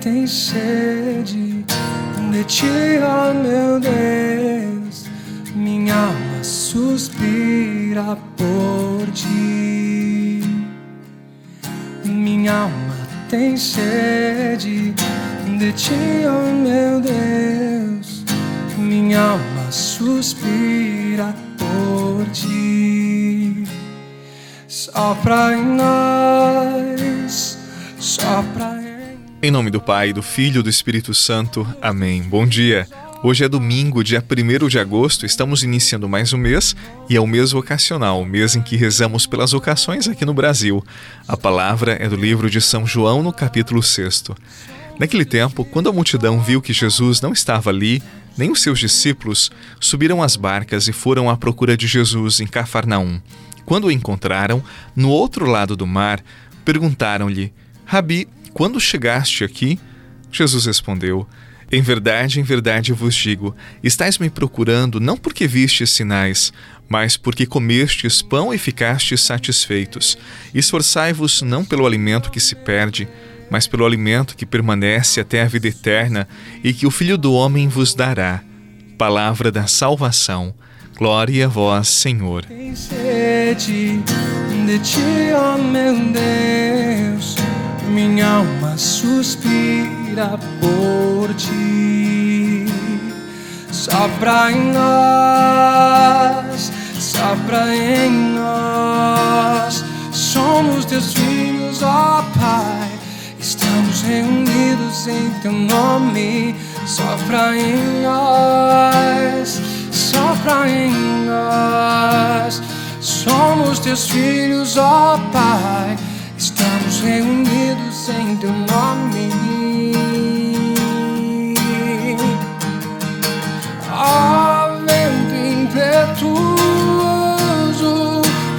tem sede de ti, ó meu Deus. Minha alma suspira por ti. Minha alma tem sede de ti, ó meu Deus. Minha alma suspira por ti. Sopra em nós, em nome do Pai, do Filho e do Espírito Santo. Amém. Bom dia. Hoje é domingo, dia 1 de agosto, estamos iniciando mais um mês e é o mês vocacional, o mês em que rezamos pelas vocações aqui no Brasil. A palavra é do livro de São João, no capítulo 6. Naquele tempo, quando a multidão viu que Jesus não estava ali, nem os seus discípulos, subiram às barcas e foram à procura de Jesus em Cafarnaum. Quando o encontraram, no outro lado do mar, perguntaram-lhe: Rabi, quando chegaste aqui? Jesus respondeu: Em verdade, em verdade vos digo: estáis me procurando não porque vistes sinais, mas porque comestes pão e ficastes satisfeitos. Esforçai-vos não pelo alimento que se perde, mas pelo alimento que permanece até a vida eterna e que o Filho do Homem vos dará. Palavra da salvação. Glória a vós, Senhor. Tem sede de ti, meu Deus. Minha alma suspira por ti. Sopra em nós, sopra em nós. Somos teus filhos, ó Pai. Estamos reunidos em teu nome. Sopra em nós, sopra em nós. Somos teus filhos, ó Pai. Estamos reunidos em teu nome. Ó vento impetuoso,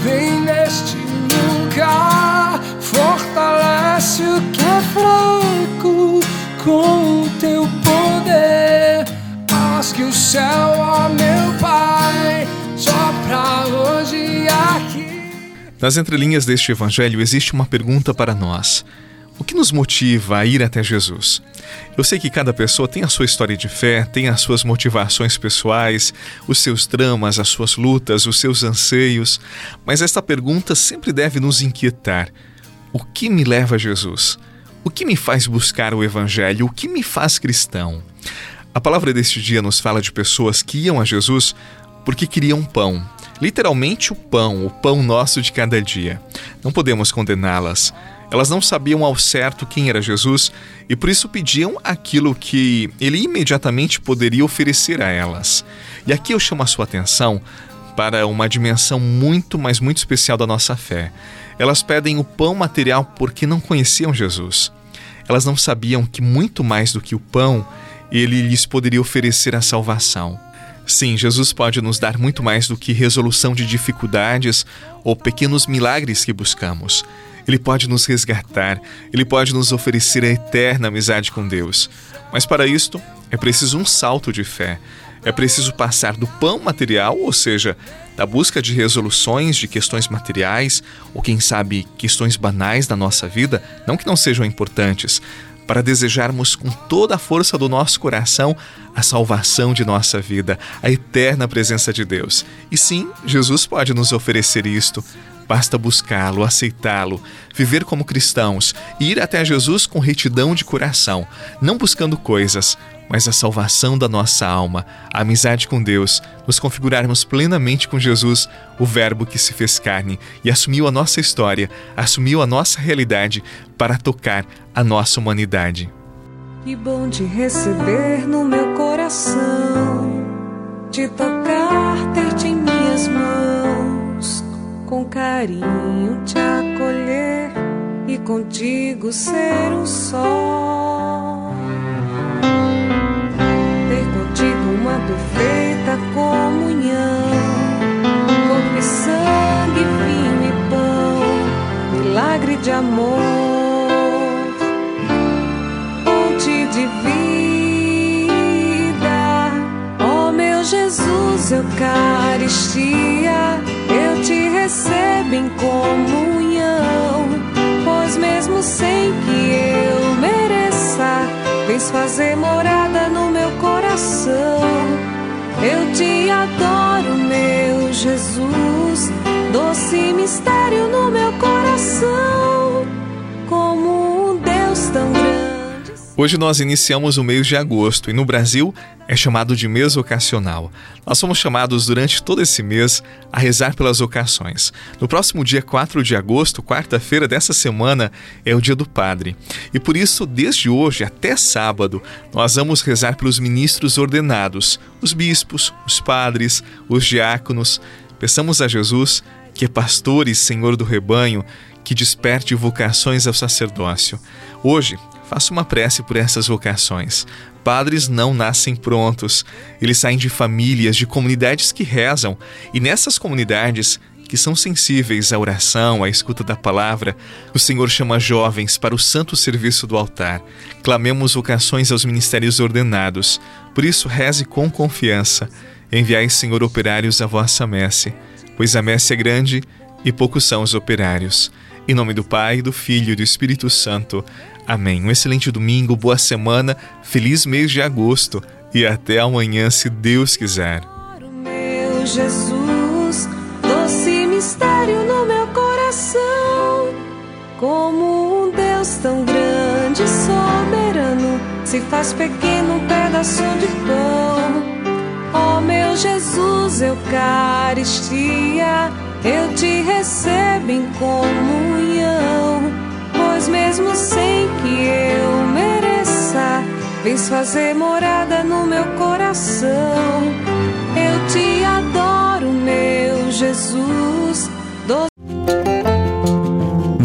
vem neste lugar, fortalece o que é fraco com o teu poder. Faz que o céu, ó meu Pai, sopra hoje aqui. Nas entrelinhas deste evangelho existe uma pergunta para nós. O que nos motiva a ir até Jesus? Eu sei que cada pessoa tem a sua história de fé, tem as suas motivações pessoais, os seus dramas, as suas lutas, os seus anseios, mas esta pergunta sempre deve nos inquietar. O que me leva a Jesus? O que me faz buscar o Evangelho? O que me faz cristão? A palavra deste dia nos fala de pessoas que iam a Jesus porque queriam pão. Literalmente o pão, o pão nosso de cada dia. Não podemos condená-las. Elas não sabiam ao certo quem era Jesus e por isso pediam aquilo que ele imediatamente poderia oferecer a elas. E aqui eu chamo a sua atenção para uma dimensão muito, mas muito especial da nossa fé. Elas pedem o pão material porque não conheciam Jesus. Elas não sabiam que muito mais do que o pão, ele lhes poderia oferecer a salvação. Sim, Jesus pode nos dar muito mais do que resolução de dificuldades ou pequenos milagres que buscamos. Ele pode nos resgatar, ele pode nos oferecer a eterna amizade com Deus. Mas para isto, é preciso um salto de fé. É preciso passar do pão material, ou seja, da busca de resoluções de questões materiais, ou quem sabe questões banais da nossa vida, não que não sejam importantes, para desejarmos com toda a força do nosso coração a salvação de nossa vida, a eterna presença de Deus. E sim, Jesus pode nos oferecer isto. Basta buscá-lo, aceitá-lo, viver como cristãos e ir até Jesus com retidão de coração, não buscando coisas, mas a salvação da nossa alma, a amizade com Deus, nos configurarmos plenamente com Jesus, o Verbo que se fez carne e assumiu a nossa história, assumiu a nossa realidade para tocar a nossa humanidade. Que bom te receber no meu coração, te tocar, ter-te carinho te acolher e contigo ser um só. Ter contigo uma perfeita comunhão, corpo e sangue, vinho e pão, milagre de amor. fonte de vida. Ó meu Jesus, Eucaristia, eu te recebo em comunhão, pois mesmo sem Hoje nós iniciamos o mês de agosto e no Brasil é chamado de mês vocacional. Nós somos chamados durante todo esse mês a rezar pelas vocações. No próximo dia 4 de agosto, quarta-feira dessa semana, é o dia do Padre. E por isso, desde hoje até sábado, nós vamos rezar pelos ministros ordenados, os bispos, os padres, os diáconos. Peçamos a Jesus, que é pastor e senhor do rebanho, que desperte vocações ao sacerdócio. Hoje, Faça uma prece por essas vocações. Padres não nascem prontos, eles saem de famílias, de comunidades que rezam, e nessas comunidades que são sensíveis à oração, à escuta da palavra, o Senhor chama jovens para o santo serviço do altar. Clamemos vocações aos ministérios ordenados. Por isso, reze com confiança. Enviai, Senhor, operários à vossa messe, pois a messe é grande e poucos são os operários. Em nome do Pai, do Filho e do Espírito Santo. Amém. Um excelente domingo, boa semana, feliz mês de agosto e até amanhã, se Deus quiser. Meu Jesus, doce mistério no meu coração, como um Deus tão grande e soberano, se faz pequeno um pedaço de pão. Ó meu Jesus, Eucaristia, eu te recebo em comunhão, vens fazer morada no meu coração. Eu te adoro, meu Jesus.